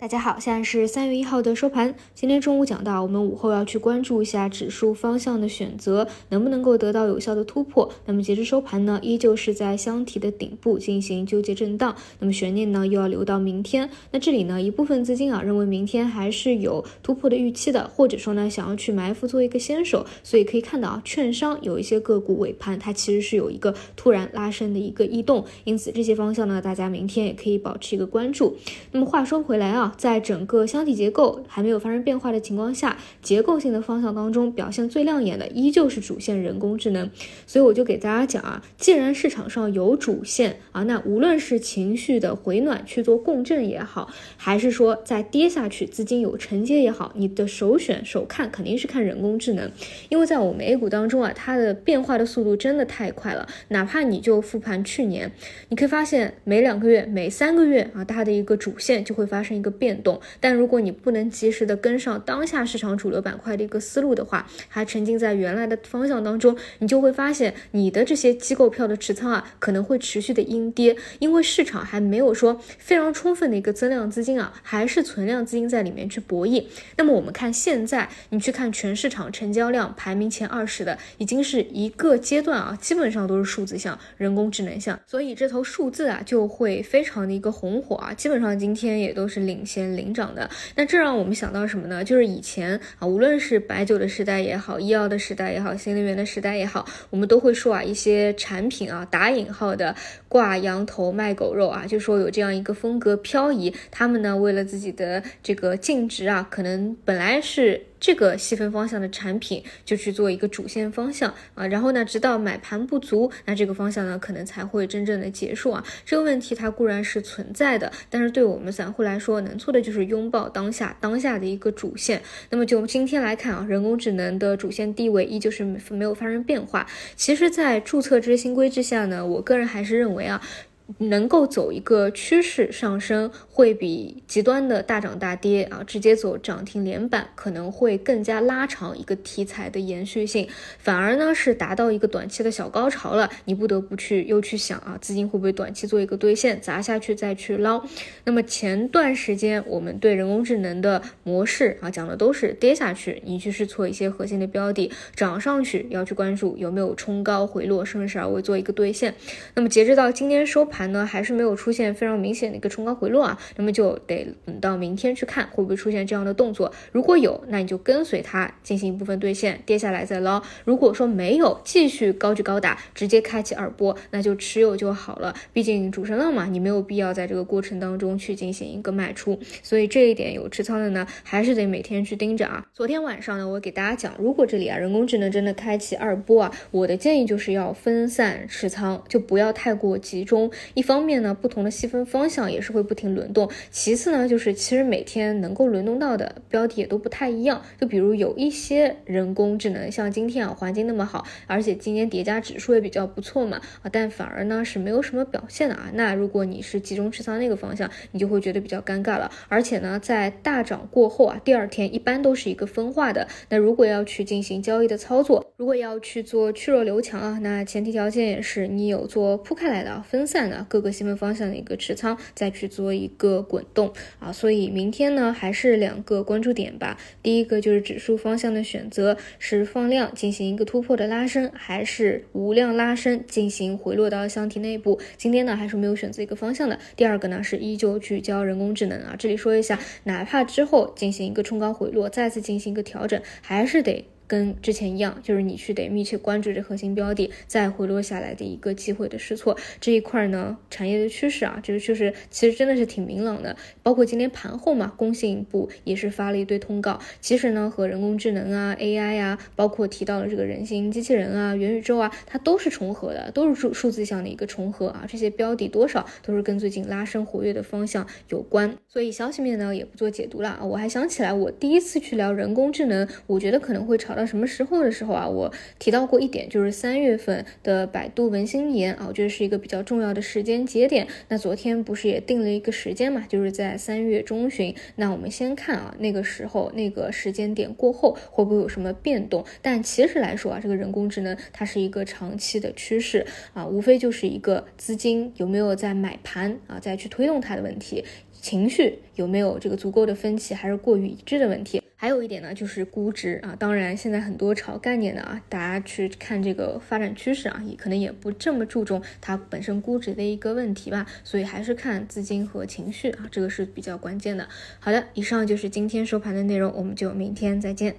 大家好，现在是三月一号的收盘。今天中午讲到，我们午后要去关注一下指数方向的选择，能不能够得到有效的突破。那么截至收盘呢，依旧是在箱体的顶部进行纠结震荡。那么悬念呢，又要留到明天。那这里呢，一部分资金啊，认为明天还是有突破的预期的，或者说呢，想要去埋伏做一个先手。所以可以看到啊，券商有一些个股尾盘它其实是有一个突然拉升的一个异动，因此这些方向呢，大家明天也可以保持一个关注。那么话说回来啊。在整个箱体结构还没有发生变化的情况下，结构性的方向当中表现最亮眼的依旧是主线人工智能。所以我就给大家讲啊，既然市场上有主线啊，那无论是情绪的回暖去做共振也好，还是说再跌下去资金有承接也好，你的首选首看肯定是看人工智能，因为在我们 A 股当中啊，它的变化的速度真的太快了。哪怕你就复盘去年，你可以发现每两个月、每三个月啊，它的一个主线就会发生一个。变动，但如果你不能及时的跟上当下市场主流板块的一个思路的话，还沉浸在原来的方向当中，你就会发现你的这些机构票的持仓啊，可能会持续的阴跌，因为市场还没有说非常充分的一个增量资金啊，还是存量资金在里面去博弈。那么我们看现在，你去看全市场成交量排名前二十的，已经是一个阶段啊，基本上都是数字项、人工智能项，所以这头数字啊就会非常的一个红火啊，基本上今天也都是领。先领涨的，那这让我们想到什么呢？就是以前啊，无论是白酒的时代也好，医药的时代也好，新能源的时代也好，我们都会说啊，一些产品啊，打引号的挂羊头卖狗肉啊，就说有这样一个风格漂移，他们呢为了自己的这个净值啊，可能本来是。这个细分方向的产品就去做一个主线方向啊，然后呢，直到买盘不足，那这个方向呢可能才会真正的结束啊。这个问题它固然是存在的，但是对我们散户来说，能做的就是拥抱当下当下的一个主线。那么就今天来看啊，人工智能的主线地位依旧是没有发生变化。其实，在注册制新规之下呢，我个人还是认为啊。能够走一个趋势上升，会比极端的大涨大跌啊，直接走涨停连板，可能会更加拉长一个题材的延续性。反而呢，是达到一个短期的小高潮了，你不得不去又去想啊，资金会不会短期做一个兑现，砸下去再去捞。那么前段时间我们对人工智能的模式啊，讲的都是跌下去，你去试错一些核心的标的，涨上去要去关注有没有冲高回落，顺势而为做一个兑现。那么截止到今天收盘。盘呢还是没有出现非常明显的一个冲高回落啊，那么就得等到明天去看会不会出现这样的动作。如果有，那你就跟随它进行一部分兑现，跌下来再捞。如果说没有，继续高举高打，直接开启二波，那就持有就好了。毕竟主升浪嘛，你没有必要在这个过程当中去进行一个卖出。所以这一点有持仓的呢，还是得每天去盯着啊。昨天晚上呢，我给大家讲，如果这里啊人工智能真的开启二波啊，我的建议就是要分散持仓，就不要太过集中。一方面呢，不同的细分方向也是会不停轮动。其次呢，就是其实每天能够轮动到的标的也都不太一样。就比如有一些人工智能，像今天啊环境那么好，而且今天叠加指数也比较不错嘛啊，但反而呢是没有什么表现的啊。那如果你是集中持仓那个方向，你就会觉得比较尴尬了。而且呢，在大涨过后啊，第二天一般都是一个分化的。那如果要去进行交易的操作，如果要去做去弱留强啊，那前提条件也是你有做铺开来的分散的。各个细分方向的一个持仓，再去做一个滚动啊，所以明天呢还是两个关注点吧。第一个就是指数方向的选择，是放量进行一个突破的拉升，还是无量拉升进行回落到箱体内部？今天呢还是没有选择一个方向的。第二个呢是依旧聚焦人工智能啊，这里说一下，哪怕之后进行一个冲高回落，再次进行一个调整，还是得。跟之前一样，就是你去得密切关注这核心标的再回落下来的一个机会的试错这一块呢，产业的趋势啊，这个趋势其实真的是挺明朗的。包括今天盘后嘛，工信部也是发了一堆通告，其实呢和人工智能啊、AI 啊，包括提到了这个人形机器人啊、元宇宙啊，它都是重合的，都是数数字向的一个重合啊。这些标的多少都是跟最近拉升活跃的方向有关，所以消息面呢也不做解读了啊。我还想起来，我第一次去聊人工智能，我觉得可能会炒。到什么时候的时候啊？我提到过一点，就是三月份的百度文心言啊，我觉得是一个比较重要的时间节点。那昨天不是也定了一个时间嘛？就是在三月中旬。那我们先看啊，那个时候那个时间点过后会不会有什么变动？但其实来说啊，这个人工智能它是一个长期的趋势啊，无非就是一个资金有没有在买盘啊，再去推动它的问题。情绪有没有这个足够的分歧，还是过于一致的问题。还有一点呢，就是估值啊。当然，现在很多炒概念的啊，大家去看这个发展趋势啊，也可能也不这么注重它本身估值的一个问题吧。所以还是看资金和情绪啊，这个是比较关键的。好的，以上就是今天收盘的内容，我们就明天再见。